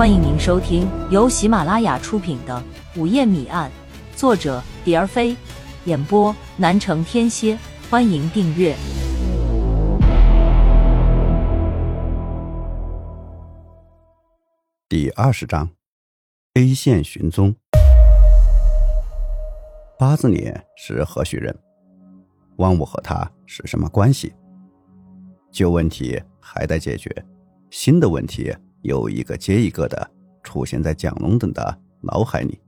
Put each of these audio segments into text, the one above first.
欢迎您收听由喜马拉雅出品的《午夜谜案》，作者蝶儿飞，演播南城天蝎。欢迎订阅第二十章：A 线寻踪。八字脸是何许人？汪武和他是什么关系？旧问题还待解决，新的问题又一个接一个的出现在蒋龙等的脑海里。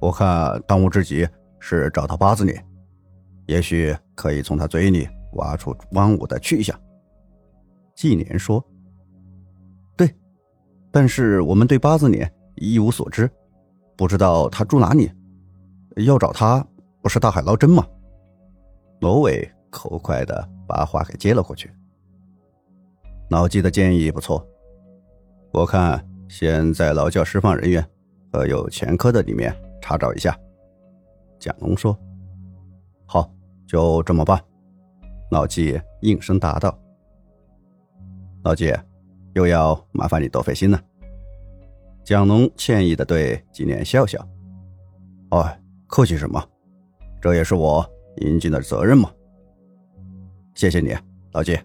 我看当务之急是找到八字脸，也许可以从他嘴里挖出汪武的去向。纪年说：“对，但是我们对八字脸一无所知，不知道他住哪里。要找他，不是大海捞针吗？”罗伟口快的把话给接了过去。老纪的建议不错，我看先在劳教释放人员和有前科的里面查找一下。蒋龙说：“好，就这么办。”老纪应声答道：“老纪，又要麻烦你多费心了。”蒋龙歉意的对纪念笑笑：“哎，客气什么？这也是我。”应尽的责任嘛。谢谢你，老纪。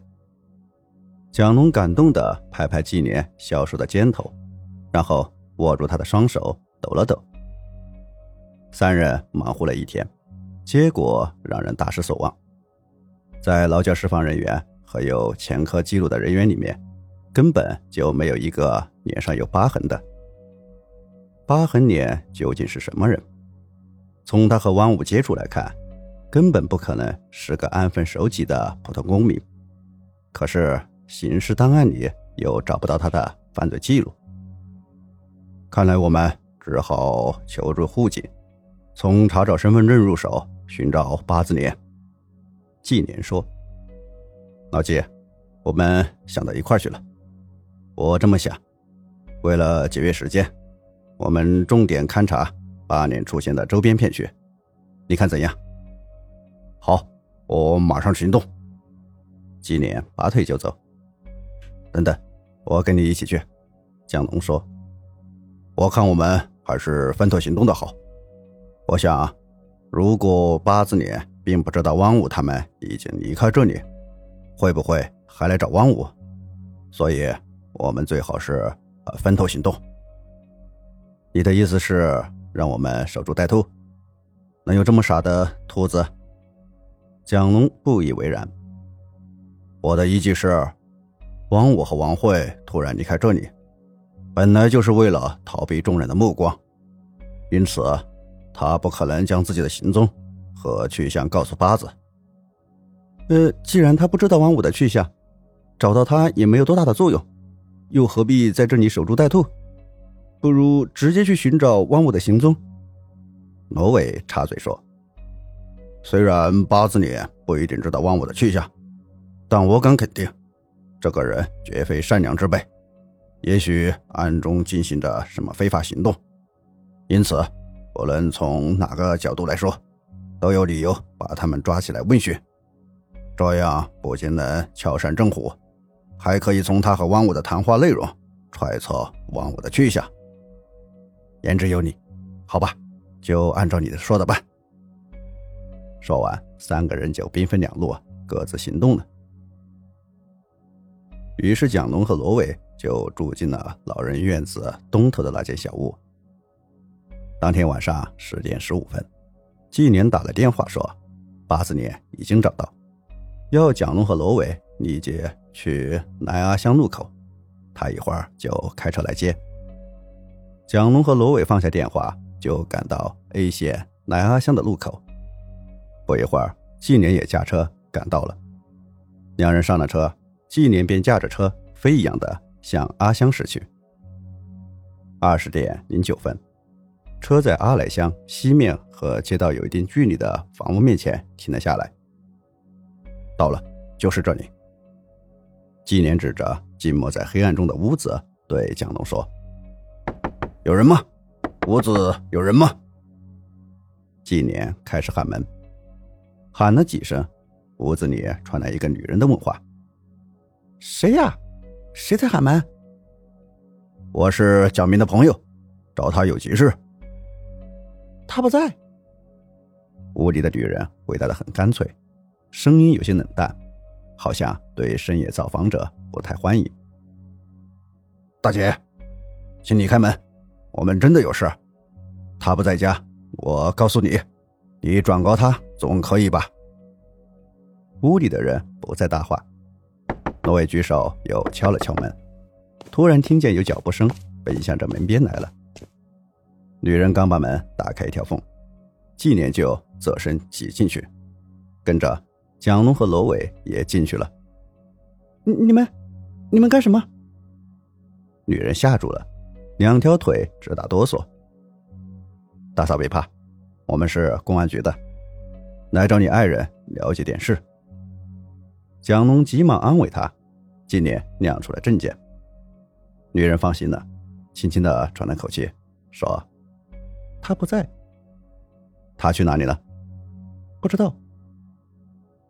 蒋龙感动的拍拍纪年消瘦的肩头，然后握住他的双手抖了抖。三人忙活了一天，结果让人大失所望。在劳教释放人员和有前科记录的人员里面，根本就没有一个脸上有疤痕的。疤痕脸究竟是什么人？从他和汪武接触来看。根本不可能是个安分守己的普通公民，可是刑事档案里又找不到他的犯罪记录。看来我们只好求助户警，从查找身份证入手，寻找八字脸。纪年说：“老纪，我们想到一块去了。我这么想，为了节约时间，我们重点勘察八年出现的周边片区，你看怎样？”好，我马上行动。纪年拔腿就走。等等，我跟你一起去。江龙说：“我看我们还是分头行动的好。我想，如果八字脸并不知道汪武他们已经离开这里，会不会还来找汪武？所以，我们最好是分头行动。你的意思是让我们守株待兔？能有这么傻的兔子？”蒋龙不以为然。我的依据是，王武和王慧突然离开这里，本来就是为了逃避众人的目光，因此他不可能将自己的行踪和去向告诉八子。呃，既然他不知道王武的去向，找到他也没有多大的作用，又何必在这里守株待兔？不如直接去寻找王武的行踪。罗伟插嘴说。虽然八字脸不一定知道汪武的去向，但我敢肯定，这个人绝非善良之辈，也许暗中进行着什么非法行动。因此，无论从哪个角度来说，都有理由把他们抓起来问询。这样不仅能敲山震虎，还可以从他和汪武的谈话内容揣测汪武的去向。言之有理，好吧，就按照你的说的办。说完，三个人就兵分两路，各自行动了。于是，蒋龙和罗伟就住进了老人院子东头的那间小屋。当天晚上十点十五分，纪年打了电话说，八字脸已经找到，要蒋龙和罗伟立即去南阿乡路口，他一会儿就开车来接。蒋龙和罗伟放下电话，就赶到 A 县南阿乡的路口。不一会儿，纪年也驾车赶到了。两人上了车，纪年便驾着车飞一样的向阿乡驶去。二十点零九分，车在阿来乡西面和街道有一定距离的房屋面前停了下来。到了，就是这里。纪年指着静默在黑暗中的屋子，对蒋龙说：“有人吗？屋子有人吗？”纪年开始喊门。喊了几声，屋子里传来一个女人的问话：“谁呀？谁在喊门？”我是蒋明的朋友，找他有急事。他不在。屋里的女人回答的很干脆，声音有些冷淡，好像对深夜造访者不太欢迎。大姐，请你开门，我们真的有事。他不在家，我告诉你，你转告他总可以吧？屋里的人不再搭话，罗伟举手又敲了敲门，突然听见有脚步声奔向着门边来了。女人刚把门打开一条缝，纪年就侧身挤进去，跟着蒋龙和罗伟也进去了。你你们，你们干什么？女人吓住了，两条腿直打哆嗦。大嫂别怕，我们是公安局的，来找你爱人了解点事。蒋龙急忙安慰她，今年亮出了证件。女人放心了，轻轻的喘了口气，说：“他不在，他去哪里了？不知道。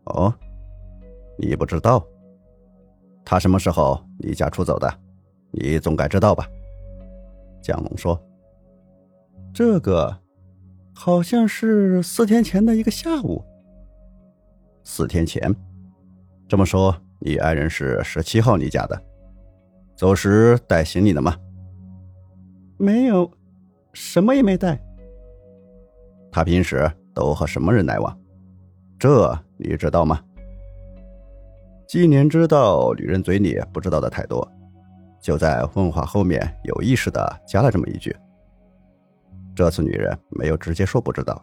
哦，你不知道？他什么时候离家出走的？你总该知道吧？”蒋龙说。这个，好像是四天前的一个下午。四天前，这么说，你爱人是十七号离家的，走时带行李了吗？没有，什么也没带。他平时都和什么人来往？这你知道吗？纪年知道女人嘴里不知道的太多，就在问话后面有意识的加了这么一句。这次女人没有直接说不知道，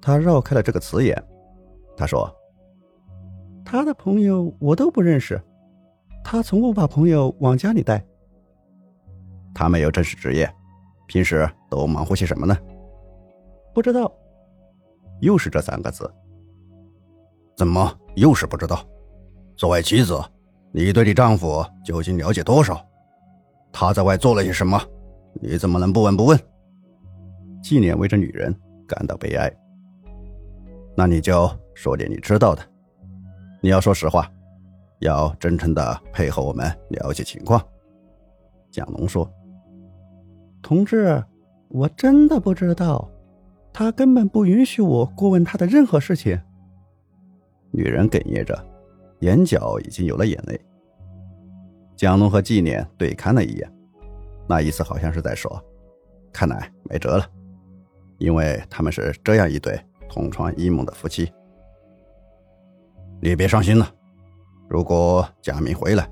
她绕开了这个词眼。她说：“他的朋友我都不认识，他从不把朋友往家里带。他没有正式职业，平时都忙活些什么呢？不知道。又是这三个字。怎么又是不知道？作为妻子，你对你丈夫究竟了解多少？他在外做了些什么？你怎么能不闻不问？”纪念为这女人感到悲哀。那你就说点你知道的，你要说实话，要真诚的配合我们了解情况。蒋龙说：“同志，我真的不知道，他根本不允许我过问他的任何事情。”女人哽咽着，眼角已经有了眼泪。蒋龙和纪念对看了一眼，那意思好像是在说：“看来没辙了。”因为他们是这样一对同床异梦的夫妻，你别伤心了。如果贾明回来，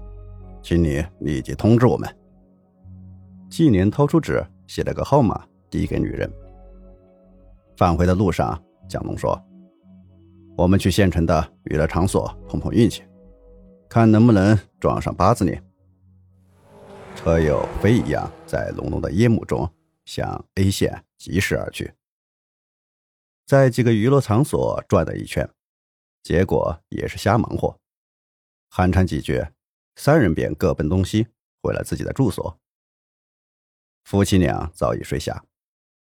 请你立即通知我们。纪年掏出纸，写了个号码，递给女人。返回的路上，蒋龙说：“我们去县城的娱乐场所碰碰运气，看能不能撞上八字脸。”车又飞一样在浓浓的夜幕中向 A 县疾驶而去。在几个娱乐场所转了一圈，结果也是瞎忙活。寒暄几句，三人便各奔东西，回了自己的住所。夫妻俩早已睡下，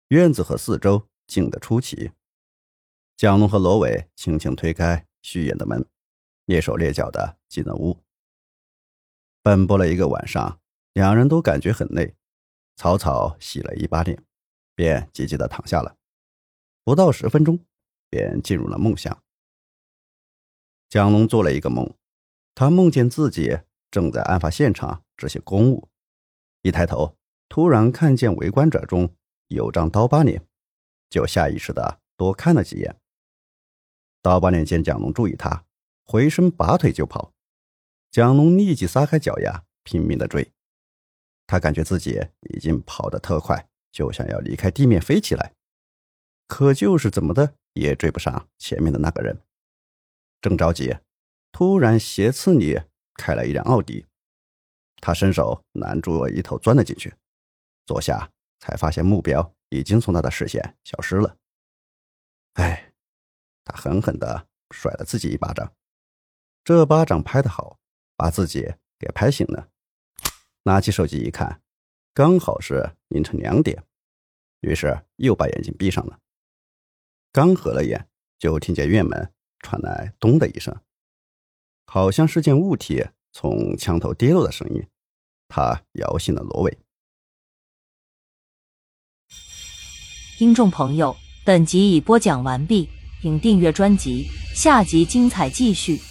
院子和四周静得出奇。蒋龙和罗伟轻轻推开虚掩的门，蹑手蹑脚的进了屋。奔波了一个晚上，两人都感觉很累，草草洗了一把脸，便急急的躺下了。不到十分钟，便进入了梦乡。蒋龙做了一个梦，他梦见自己正在案发现场执行公务，一抬头，突然看见围观者中有张刀疤脸，就下意识的多看了几眼。刀疤脸见蒋龙注意他，回身拔腿就跑，蒋龙立即撒开脚丫，拼命的追。他感觉自己已经跑得特快，就想要离开地面飞起来。可就是怎么的也追不上前面的那个人，正着急，突然斜刺里开了一辆奥迪，他伸手拦住我一头钻了进去，坐下才发现目标已经从他的视线消失了。哎，他狠狠地甩了自己一巴掌，这巴掌拍得好，把自己给拍醒了。拿起手机一看，刚好是凌晨两点，于是又把眼睛闭上了。刚合了眼，就听见院门传来咚的一声好像是件物体从墙头跌落的声音他摇醒了罗伟。听众朋友本集已播讲完毕请订阅专辑下集精彩继续。